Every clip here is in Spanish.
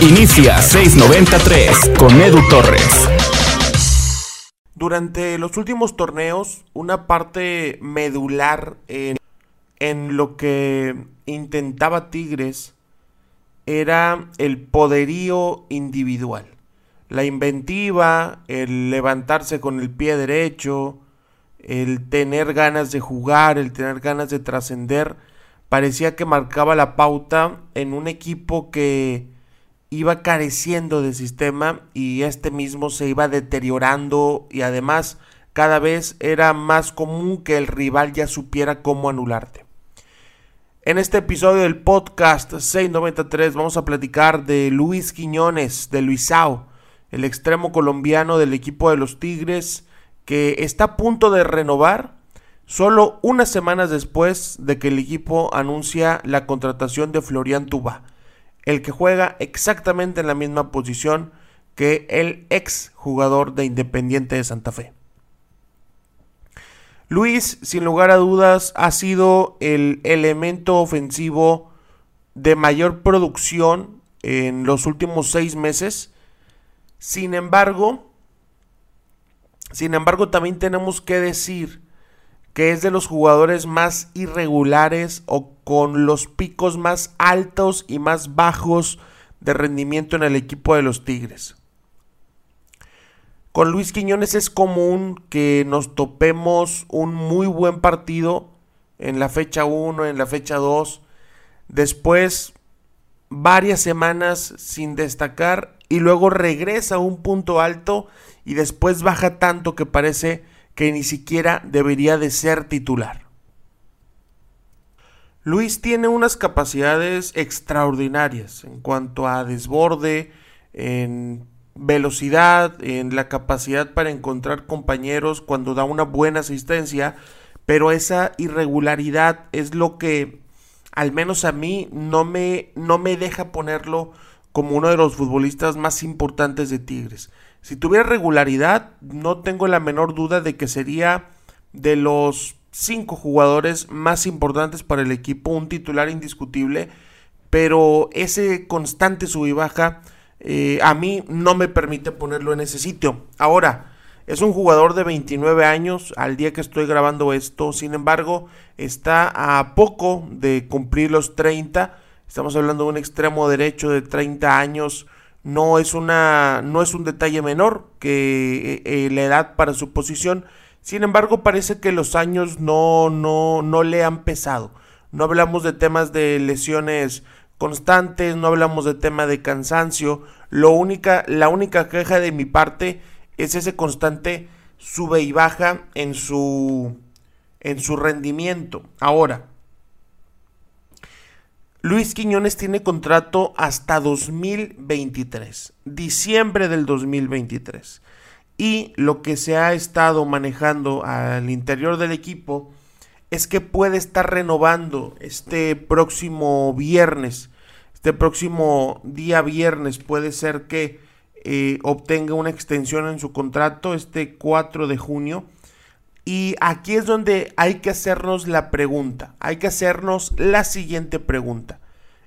Inicia 693 con Edu Torres. Durante los últimos torneos, una parte medular en, en lo que intentaba Tigres era el poderío individual. La inventiva, el levantarse con el pie derecho, el tener ganas de jugar, el tener ganas de trascender, parecía que marcaba la pauta en un equipo que iba careciendo de sistema y este mismo se iba deteriorando y además cada vez era más común que el rival ya supiera cómo anularte. En este episodio del podcast 693 vamos a platicar de Luis Quiñones, de Luisao, el extremo colombiano del equipo de los Tigres, que está a punto de renovar solo unas semanas después de que el equipo anuncia la contratación de Florian Tuba, el que juega exactamente en la misma posición que el ex jugador de Independiente de Santa Fe. Luis, sin lugar a dudas, ha sido el elemento ofensivo de mayor producción en los últimos seis meses. Sin embargo, sin embargo, también tenemos que decir que es de los jugadores más irregulares o con los picos más altos y más bajos de rendimiento en el equipo de los Tigres. Con Luis Quiñones es común que nos topemos un muy buen partido en la fecha 1, en la fecha 2, después varias semanas sin destacar y luego regresa a un punto alto y después baja tanto que parece que ni siquiera debería de ser titular. Luis tiene unas capacidades extraordinarias en cuanto a desborde, en velocidad, en la capacidad para encontrar compañeros cuando da una buena asistencia, pero esa irregularidad es lo que al menos a mí no me, no me deja ponerlo como uno de los futbolistas más importantes de Tigres. Si tuviera regularidad, no tengo la menor duda de que sería de los cinco jugadores más importantes para el equipo, un titular indiscutible, pero ese constante sub y baja eh, a mí no me permite ponerlo en ese sitio. Ahora, es un jugador de 29 años al día que estoy grabando esto, sin embargo, está a poco de cumplir los 30. Estamos hablando de un extremo derecho de 30 años. No es, una, no es un detalle menor que eh, eh, la edad para su posición. Sin embargo, parece que los años no, no, no le han pesado. No hablamos de temas de lesiones constantes, no hablamos de tema de cansancio. Lo única, la única queja de mi parte es ese constante sube y baja en su, en su rendimiento. Ahora, Luis Quiñones tiene contrato hasta 2023, diciembre del 2023. Y lo que se ha estado manejando al interior del equipo es que puede estar renovando este próximo viernes. Este próximo día viernes puede ser que eh, obtenga una extensión en su contrato este 4 de junio. Y aquí es donde hay que hacernos la pregunta, hay que hacernos la siguiente pregunta.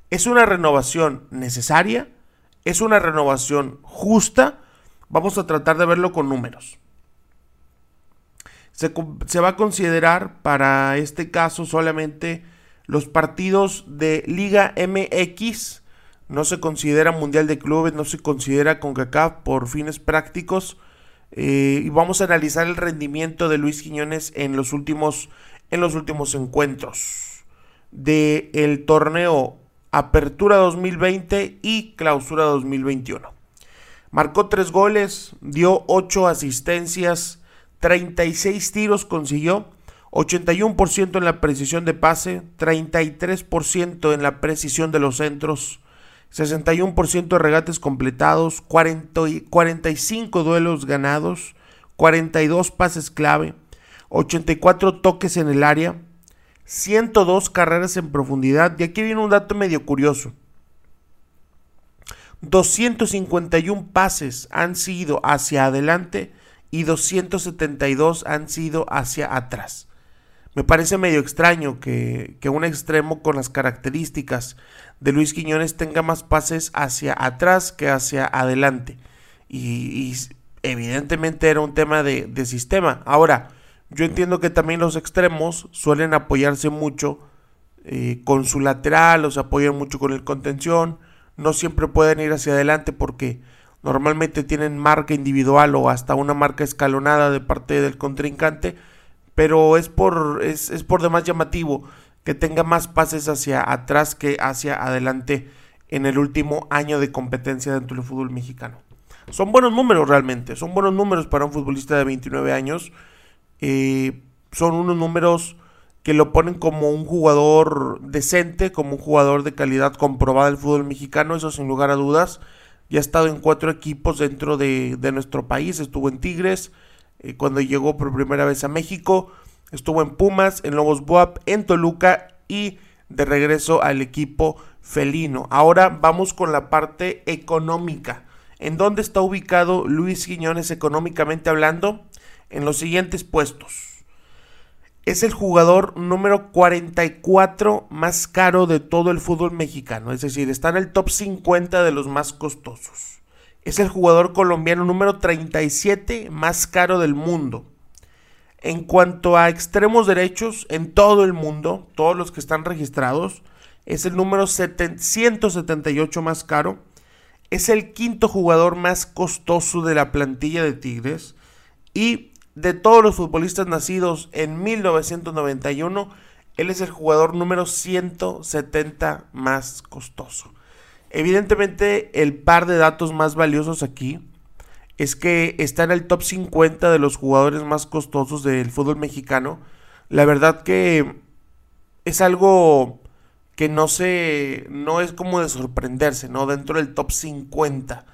¿Es una renovación necesaria? ¿Es una renovación justa? Vamos a tratar de verlo con números. Se, va a considerar para este caso solamente los partidos de Liga MX. No se considera Mundial de Clubes, no se considera CONCACAF por fines prácticos. Eh, y vamos a analizar el rendimiento de Luis Quiñones en los últimos, en los últimos encuentros del el torneo Apertura 2020 y Clausura 2021. Marcó tres goles, dio ocho asistencias, 36 tiros consiguió, 81% en la precisión de pase, 33% en la precisión de los centros, 61% de regates completados, 40 45 duelos ganados, 42 pases clave, 84 toques en el área, 102 carreras en profundidad. Y aquí viene un dato medio curioso. 251 pases han sido hacia adelante y 272 han sido hacia atrás. Me parece medio extraño que, un extremo con las características de Luis Quiñones tenga más pases hacia atrás que hacia adelante. Y, evidentemente era un tema de, de, sistema. Ahora, yo entiendo que también los extremos suelen apoyarse mucho eh, con su lateral, o se apoyan mucho con el contención. No siempre pueden ir hacia adelante porque normalmente tienen marca individual o hasta una marca escalonada de parte del contrincante pero es por, es, es por demás llamativo que tenga más pases hacia atrás que hacia adelante en el último año de competencia dentro del fútbol mexicano. Son buenos números realmente, son buenos números para un futbolista de 29 años. Eh, son unos números que lo ponen como un jugador decente, como un jugador de calidad comprobada del fútbol mexicano, eso sin lugar a dudas. Ya ha estado en cuatro equipos dentro de, de nuestro país, estuvo en Tigres, eh, cuando llegó por primera vez a México. Estuvo en Pumas, en Lobos Buap, en Toluca y de regreso al equipo felino. Ahora vamos con la parte económica. ¿En dónde está ubicado Luis Quiñones económicamente hablando? En los siguientes puestos. Es el jugador número 44 más caro de todo el fútbol mexicano. Es decir, está en el top 50 de los más costosos es el jugador colombiano número 37 más caro del mundo. En cuanto a extremos derechos, en todo el mundo, todos los que están registrados, es el número 178 más caro. Es el quinto jugador más costoso de la plantilla de Tigres. Y de todos los futbolistas nacidos en 1991, él es el jugador número 170 más costoso. Evidentemente, el par de datos más valiosos aquí es que está en el top 50 de los jugadores más costosos del fútbol mexicano. La verdad que es algo que no se no es como de sorprenderse, ¿no? Dentro del top 50.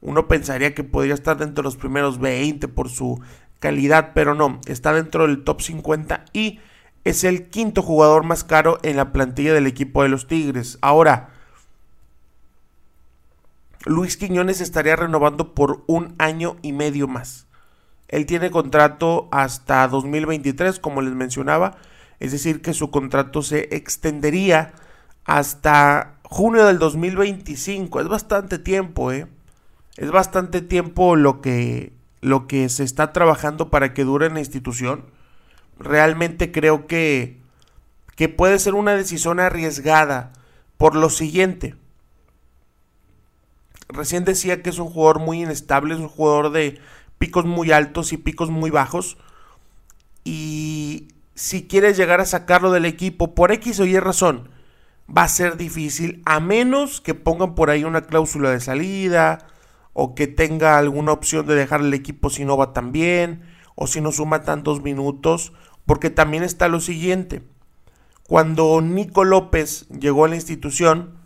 Uno pensaría que podría estar dentro de los primeros 20 por su calidad, pero no, está dentro del top 50 y es el quinto jugador más caro en la plantilla del equipo de los Tigres. Ahora, Luis Quiñones estaría renovando por un año y medio más. Él tiene contrato hasta 2023, como les mencionaba, es decir, que su contrato se extendería hasta junio del 2025. Es bastante tiempo, ¿eh? Es bastante tiempo lo que, lo que se está trabajando para que dure en la institución. Realmente creo que, que puede ser una decisión arriesgada por lo siguiente recién decía que es un jugador muy inestable, es un jugador de picos muy altos y picos muy bajos. Y si quieres llegar a sacarlo del equipo por X o Y razón, va a ser difícil, a menos que pongan por ahí una cláusula de salida o que tenga alguna opción de dejar el equipo si no va tan bien o si no suma tantos minutos, porque también está lo siguiente. Cuando Nico López llegó a la institución,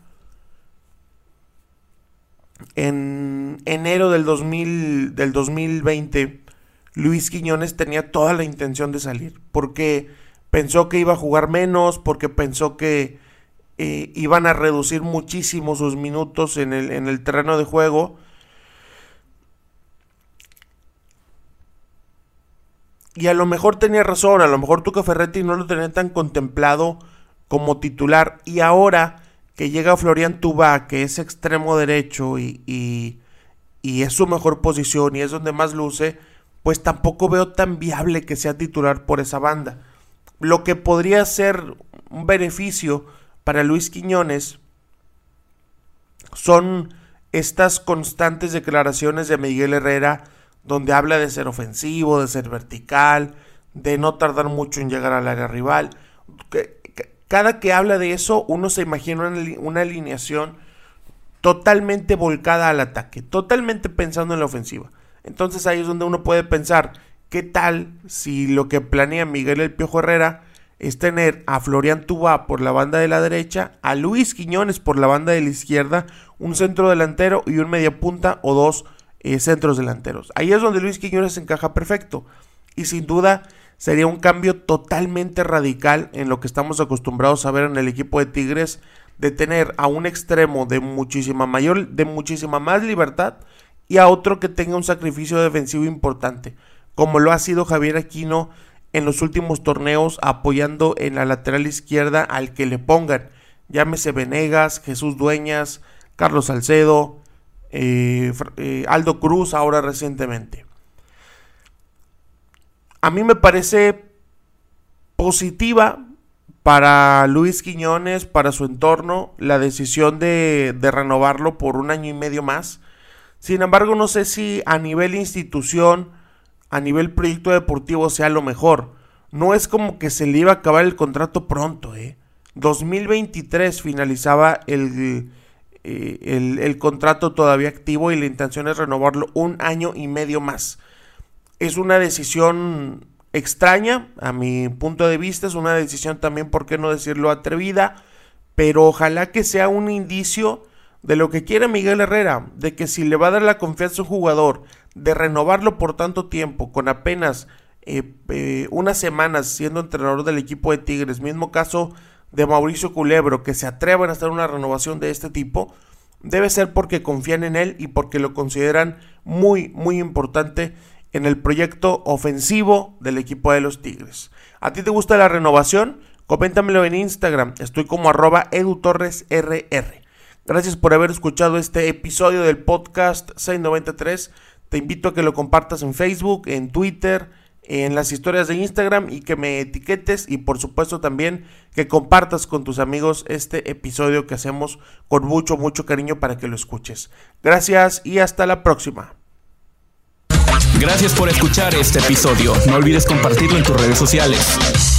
en enero del, 2000, del 2020, Luis Quiñones tenía toda la intención de salir, porque pensó que iba a jugar menos, porque pensó que eh, iban a reducir muchísimo sus minutos en el, en el terreno de juego. Y a lo mejor tenía razón, a lo mejor Tuca Ferretti no lo tenía tan contemplado como titular. Y ahora que llega Florian Tuba, que es extremo derecho y, y, es su mejor posición y es donde más luce, pues tampoco veo tan viable que sea titular por esa banda. Lo que podría ser un beneficio para Luis Quiñones son estas constantes declaraciones de Miguel Herrera donde habla de ser ofensivo, de ser vertical, de no tardar mucho en llegar al área rival. Cada que habla de eso, uno se imagina una, alineación totalmente volcada al ataque, totalmente pensando en la ofensiva. Entonces ahí es donde uno puede pensar, ¿qué tal si lo que planea Miguel El Piojo Herrera es tener a Florian Tubá por la banda de la derecha, a Luis Quiñones por la banda de la izquierda, un centro delantero y un media punta o dos eh, centros delanteros? Ahí es donde Luis Quiñones encaja perfecto. Y sin duda sería un cambio totalmente radical en lo que estamos acostumbrados a ver en el equipo de Tigres de tener a un extremo de muchísima mayor de muchísima más libertad y a otro que tenga un sacrificio defensivo importante, como lo ha sido Javier Aquino en los últimos torneos apoyando en la lateral izquierda al que le pongan. Llámese Venegas, Jesús Dueñas, Carlos Salcedo, eh, eh, Aldo Cruz ahora recientemente. A mí me parece positiva para Luis Quiñones, para su entorno, la decisión de, renovarlo por un año y medio más. Sin embargo, no sé si a nivel institución, a nivel proyecto deportivo sea lo mejor. No es como que se le iba a acabar el contrato pronto, ¿eh? 2023 finalizaba eh, el, el, contrato todavía activo y la intención es renovarlo un año y medio más. Es una decisión extraña, a mi punto de vista, es una decisión también, por qué no decirlo, atrevida, pero ojalá que sea un indicio de lo que quiere Miguel Herrera, de que si le va a dar la confianza a un jugador, de renovarlo por tanto tiempo, con apenas eh, eh, unas semanas siendo entrenador del equipo de Tigres, mismo caso de Mauricio Culebro, que se atrevan a hacer una renovación de este tipo, debe ser porque confían en él y porque lo consideran muy, muy importante en el proyecto ofensivo del equipo de los Tigres. ¿A ti te gusta la renovación? Coméntamelo en Instagram, estoy como arroba edutorresrr. Gracias por haber escuchado este episodio del podcast 693. Te invito a que lo compartas en Facebook, en Twitter, en las historias de Instagram y que me etiquetes y por supuesto también que compartas con tus amigos este episodio que hacemos con mucho, mucho cariño para que lo escuches. Gracias y hasta la próxima. Gracias por escuchar este episodio. No olvides compartirlo en tus redes sociales.